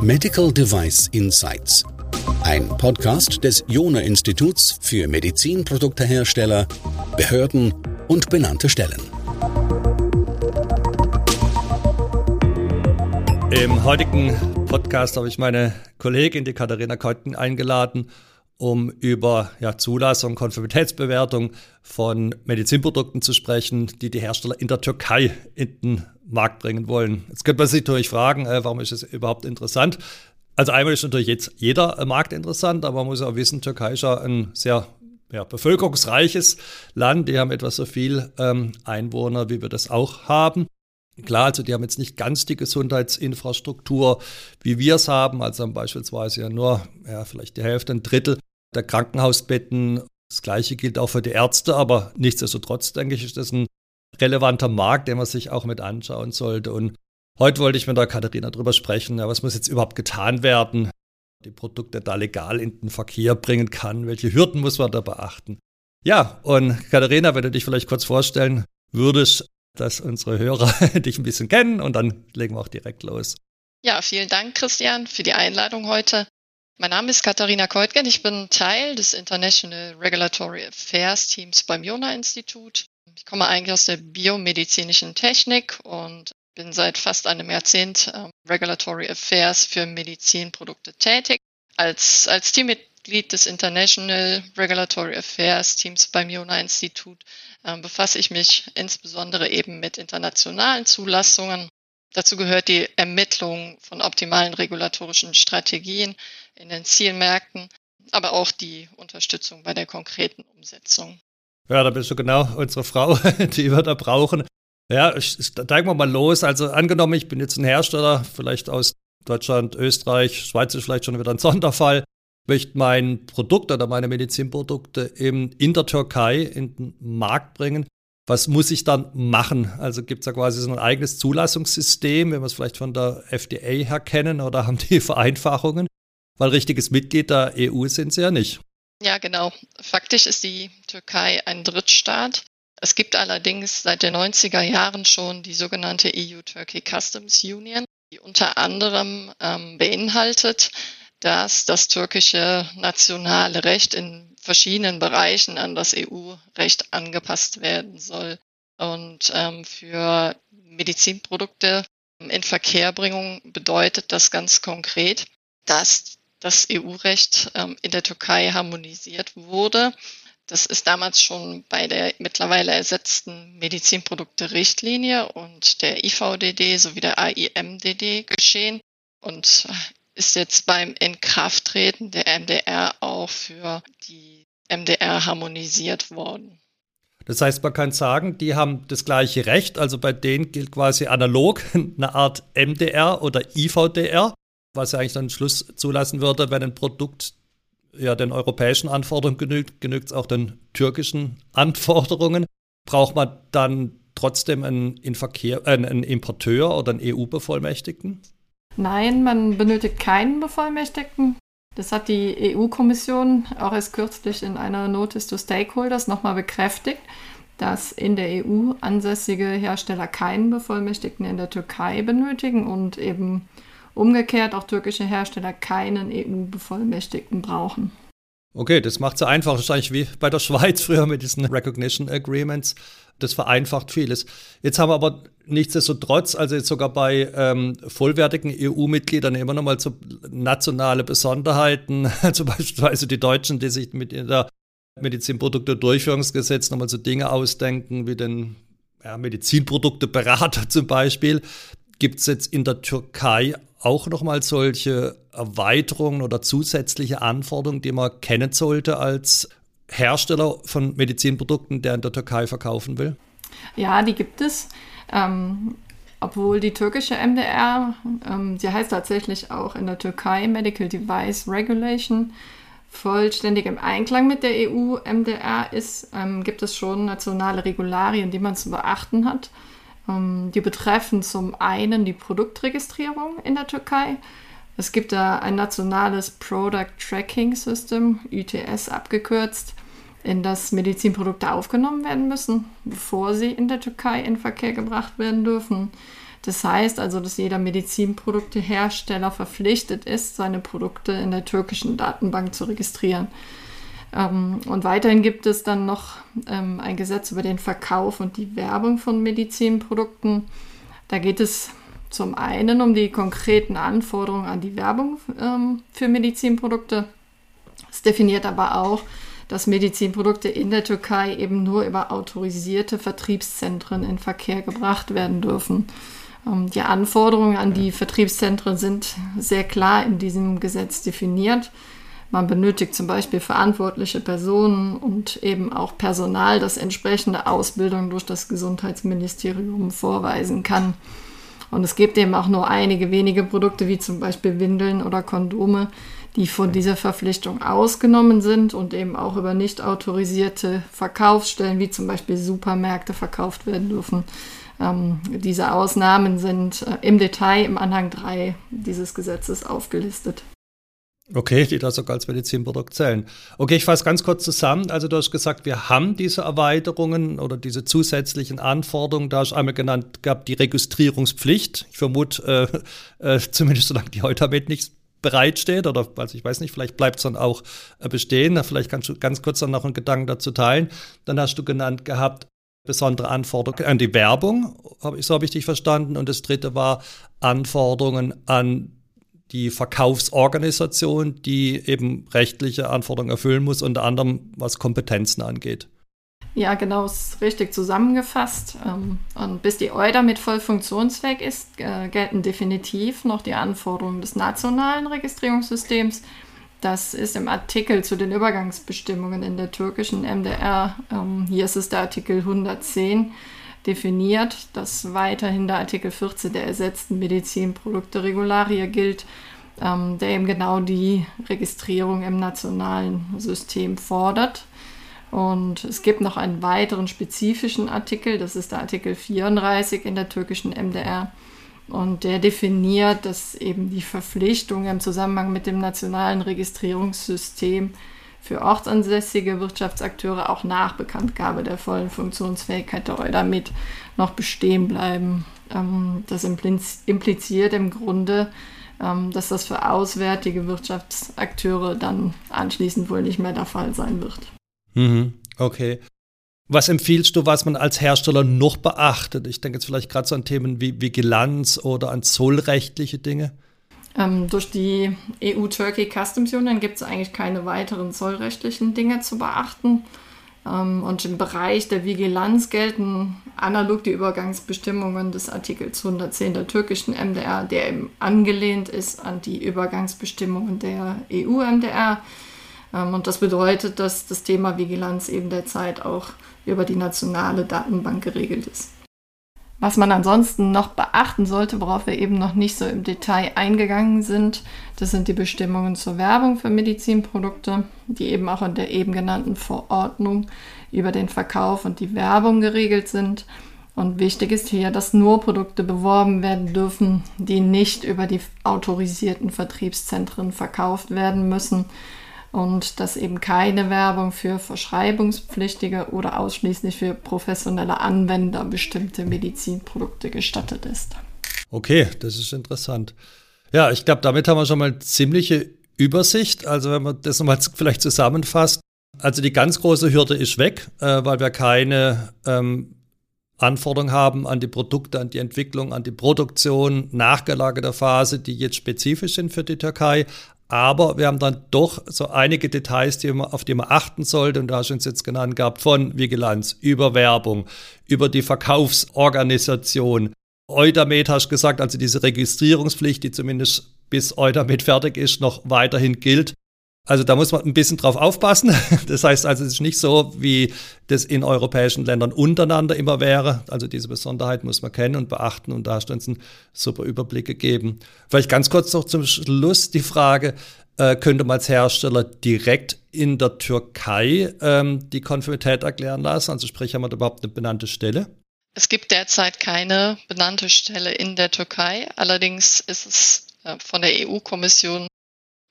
Medical Device Insights. Ein Podcast des Jona Instituts für Medizinproduktehersteller, Behörden und benannte Stellen. Im heutigen Podcast habe ich meine Kollegin, die Katharina Keutgen, eingeladen, um über ja, Zulassung, Konformitätsbewertung von Medizinprodukten zu sprechen, die die Hersteller in der Türkei in den Markt bringen wollen. Jetzt könnte man sich natürlich fragen, äh, warum ist es überhaupt interessant? Also einmal ist natürlich jetzt jeder äh, Markt interessant, aber man muss auch wissen, Türkei ist ja ein sehr ja, bevölkerungsreiches Land. Die haben etwa so viel ähm, Einwohner, wie wir das auch haben. Klar, also die haben jetzt nicht ganz die Gesundheitsinfrastruktur, wie wir es haben. Also beispielsweise ja nur ja, vielleicht die Hälfte, ein Drittel der Krankenhausbetten. Das gleiche gilt auch für die Ärzte, aber nichtsdestotrotz, denke ich, ist das ein relevanter Markt, den man sich auch mit anschauen sollte. Und heute wollte ich mit der Katharina darüber sprechen, ja, was muss jetzt überhaupt getan werden, die Produkte da legal in den Verkehr bringen kann, welche Hürden muss man da beachten. Ja, und Katharina, wenn du dich vielleicht kurz vorstellen würdest, dass unsere Hörer dich ein bisschen kennen und dann legen wir auch direkt los. Ja, vielen Dank, Christian, für die Einladung heute. Mein Name ist Katharina Keutgen. Ich bin Teil des International Regulatory Affairs Teams beim Jona-Institut. Ich komme eigentlich aus der biomedizinischen Technik und bin seit fast einem Jahrzehnt ähm, Regulatory Affairs für Medizinprodukte tätig. Als, als Teammitglied des International Regulatory Affairs Teams beim Jona-Institut äh, befasse ich mich insbesondere eben mit internationalen Zulassungen. Dazu gehört die Ermittlung von optimalen regulatorischen Strategien in den Zielmärkten, aber auch die Unterstützung bei der konkreten Umsetzung. Ja, da bist du genau unsere Frau, die wir da brauchen. Ja, steigen wir mal los. Also angenommen, ich bin jetzt ein Hersteller, vielleicht aus Deutschland, Österreich, Schweiz ist vielleicht schon wieder ein Sonderfall möchte mein Produkt oder meine Medizinprodukte eben in der Türkei in den Markt bringen. Was muss ich dann machen? Also gibt es da quasi so ein eigenes Zulassungssystem, wenn wir es vielleicht von der FDA her kennen oder haben die Vereinfachungen? Weil richtiges Mitglied der EU sind sie ja nicht. Ja, genau. Faktisch ist die Türkei ein Drittstaat. Es gibt allerdings seit den 90er Jahren schon die sogenannte EU-Turkey Customs Union, die unter anderem ähm, beinhaltet, dass das türkische nationale Recht in verschiedenen Bereichen an das EU-Recht angepasst werden soll. Und ähm, für Medizinprodukte in Verkehrbringung bedeutet das ganz konkret, dass das EU-Recht ähm, in der Türkei harmonisiert wurde. Das ist damals schon bei der mittlerweile ersetzten Medizinprodukte-Richtlinie und der IVDD sowie der AIMDD geschehen. Und ist jetzt beim Inkrafttreten der MDR auch für die MDR harmonisiert worden. Das heißt, man kann sagen, die haben das gleiche Recht, also bei denen gilt quasi analog eine Art MDR oder IVDR, was ja eigentlich dann Schluss zulassen würde, wenn ein Produkt ja den europäischen Anforderungen genügt, genügt es auch den türkischen Anforderungen. Braucht man dann trotzdem einen, Verkehr, äh, einen Importeur oder einen EU-Bevollmächtigten? Nein, man benötigt keinen Bevollmächtigten. Das hat die EU-Kommission auch erst kürzlich in einer Notice to Stakeholders nochmal bekräftigt, dass in der EU ansässige Hersteller keinen Bevollmächtigten in der Türkei benötigen und eben umgekehrt auch türkische Hersteller keinen EU-Bevollmächtigten brauchen. Okay, das macht es einfach, wahrscheinlich wie bei der Schweiz früher mit diesen Recognition Agreements. Das vereinfacht vieles. Jetzt haben wir aber nichtsdestotrotz, also jetzt sogar bei ähm, vollwertigen EU-Mitgliedern immer noch mal so nationale Besonderheiten, zum Beispiel die Deutschen, die sich mit der Medizinprodukte-Durchführungsgesetz nochmal so Dinge ausdenken, wie den ja, Medizinprodukteberater zum Beispiel. Gibt es jetzt in der Türkei auch nochmal solche Erweiterungen oder zusätzliche Anforderungen, die man kennen sollte als Hersteller von Medizinprodukten, der in der Türkei verkaufen will? Ja, die gibt es. Ähm, obwohl die türkische MDR, ähm, sie heißt tatsächlich auch in der Türkei Medical Device Regulation, vollständig im Einklang mit der EU-MDR ist, ähm, gibt es schon nationale Regularien, die man zu beachten hat. Ähm, die betreffen zum einen die Produktregistrierung in der Türkei. Es gibt da ein nationales Product Tracking System, UTS abgekürzt, in das Medizinprodukte aufgenommen werden müssen, bevor sie in der Türkei in Verkehr gebracht werden dürfen. Das heißt also, dass jeder Medizinproduktehersteller verpflichtet ist, seine Produkte in der türkischen Datenbank zu registrieren. Ähm, und weiterhin gibt es dann noch ähm, ein Gesetz über den Verkauf und die Werbung von Medizinprodukten. Da geht es zum einen um die konkreten Anforderungen an die Werbung ähm, für Medizinprodukte. Es definiert aber auch, dass Medizinprodukte in der Türkei eben nur über autorisierte Vertriebszentren in Verkehr gebracht werden dürfen. Ähm, die Anforderungen an die Vertriebszentren sind sehr klar in diesem Gesetz definiert. Man benötigt zum Beispiel verantwortliche Personen und eben auch Personal, das entsprechende Ausbildung durch das Gesundheitsministerium vorweisen kann. Und es gibt eben auch nur einige wenige Produkte, wie zum Beispiel Windeln oder Kondome, die von dieser Verpflichtung ausgenommen sind und eben auch über nicht autorisierte Verkaufsstellen, wie zum Beispiel Supermärkte, verkauft werden dürfen. Ähm, diese Ausnahmen sind äh, im Detail im Anhang 3 dieses Gesetzes aufgelistet. Okay, die da sogar als Medizinprodukt zählen. Okay, ich fasse ganz kurz zusammen. Also du hast gesagt, wir haben diese Erweiterungen oder diese zusätzlichen Anforderungen. Da hast du einmal genannt gehabt, die Registrierungspflicht. Ich vermute, äh, äh, zumindest solange die heute damit nicht bereitsteht oder also ich weiß nicht, vielleicht bleibt es dann auch äh, bestehen. Vielleicht kannst du ganz kurz dann noch einen Gedanken dazu teilen. Dann hast du genannt gehabt, besondere Anforderungen an die Werbung, so habe ich dich verstanden. Und das dritte war Anforderungen an die Verkaufsorganisation, die eben rechtliche Anforderungen erfüllen muss, unter anderem was Kompetenzen angeht. Ja, genau, ist richtig zusammengefasst. Ähm, und bis die EUDA mit voll funktionsfähig ist, äh, gelten definitiv noch die Anforderungen des nationalen Registrierungssystems. Das ist im Artikel zu den Übergangsbestimmungen in der türkischen MDR. Ähm, hier ist es der Artikel 110 definiert, dass weiterhin der Artikel 14 der ersetzten Medizinprodukte-Regularie gilt, ähm, der eben genau die Registrierung im nationalen System fordert. Und es gibt noch einen weiteren spezifischen Artikel, das ist der Artikel 34 in der türkischen MDR. Und der definiert, dass eben die Verpflichtung im Zusammenhang mit dem nationalen Registrierungssystem für ortsansässige Wirtschaftsakteure auch nach Bekanntgabe der vollen Funktionsfähigkeit der EUDAMIT noch bestehen bleiben. Ähm, das impliziert im Grunde, ähm, dass das für auswärtige Wirtschaftsakteure dann anschließend wohl nicht mehr der Fall sein wird. Mhm, okay. Was empfiehlst du, was man als Hersteller noch beachtet? Ich denke jetzt vielleicht gerade so an Themen wie Vigilanz oder an zollrechtliche Dinge. Ähm, durch die EU-Turkey Customs Union gibt es eigentlich keine weiteren zollrechtlichen Dinge zu beachten. Ähm, und im Bereich der Vigilanz gelten analog die Übergangsbestimmungen des Artikels 110 der türkischen MDR, der eben angelehnt ist an die Übergangsbestimmungen der EU-MDR. Ähm, und das bedeutet, dass das Thema Vigilanz eben derzeit auch über die nationale Datenbank geregelt ist. Was man ansonsten noch beachten sollte, worauf wir eben noch nicht so im Detail eingegangen sind, das sind die Bestimmungen zur Werbung für Medizinprodukte, die eben auch in der eben genannten Verordnung über den Verkauf und die Werbung geregelt sind. Und wichtig ist hier, dass nur Produkte beworben werden dürfen, die nicht über die autorisierten Vertriebszentren verkauft werden müssen und dass eben keine Werbung für verschreibungspflichtige oder ausschließlich für professionelle Anwender bestimmte Medizinprodukte gestattet ist. Okay, das ist interessant. Ja, ich glaube, damit haben wir schon mal ziemliche Übersicht. Also wenn man das nochmal vielleicht zusammenfasst. Also die ganz große Hürde ist weg, äh, weil wir keine ähm, Anforderungen haben an die Produkte, an die Entwicklung, an die Produktion, nachgelagerter Phase, die jetzt spezifisch sind für die Türkei. Aber wir haben dann doch so einige Details, die man, auf die man achten sollte. Und da hast du uns jetzt genannt gehabt, von Vigilanz über Werbung, über die Verkaufsorganisation. Eudamed hast du gesagt, also diese Registrierungspflicht, die zumindest bis Eudamed fertig ist, noch weiterhin gilt. Also da muss man ein bisschen drauf aufpassen. Das heißt also, es ist nicht so, wie das in europäischen Ländern untereinander immer wäre. Also diese Besonderheit muss man kennen und beachten und da hast du uns einen super Überblick gegeben. Vielleicht ganz kurz noch zum Schluss die Frage, äh, könnte man als Hersteller direkt in der Türkei ähm, die Konformität erklären lassen? Also sprich, haben wir da überhaupt eine benannte Stelle? Es gibt derzeit keine benannte Stelle in der Türkei. Allerdings ist es äh, von der EU-Kommission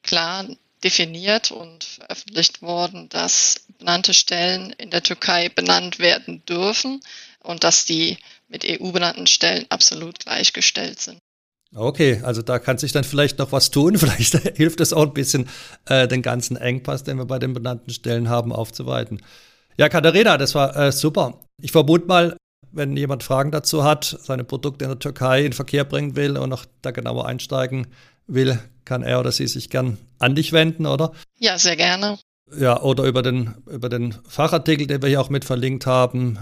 klar, definiert und veröffentlicht worden, dass benannte Stellen in der Türkei benannt werden dürfen und dass die mit EU benannten Stellen absolut gleichgestellt sind. Okay, also da kann sich dann vielleicht noch was tun. Vielleicht hilft es auch ein bisschen, äh, den ganzen Engpass, den wir bei den benannten Stellen haben, aufzuweiten. Ja, Katharina, das war äh, super. Ich vermute mal, wenn jemand Fragen dazu hat, seine Produkte in der Türkei in Verkehr bringen will und noch da genauer einsteigen will, kann er oder sie sich gern an dich wenden, oder? Ja, sehr gerne. Ja, oder über den, über den Fachartikel, den wir hier auch mit verlinkt haben,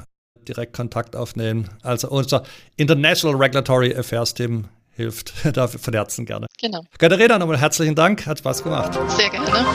direkt Kontakt aufnehmen. Also unser International Regulatory Affairs Team hilft da von Herzen gerne. Genau. Katharina, nochmal herzlichen Dank, hat Spaß gemacht. Sehr gerne.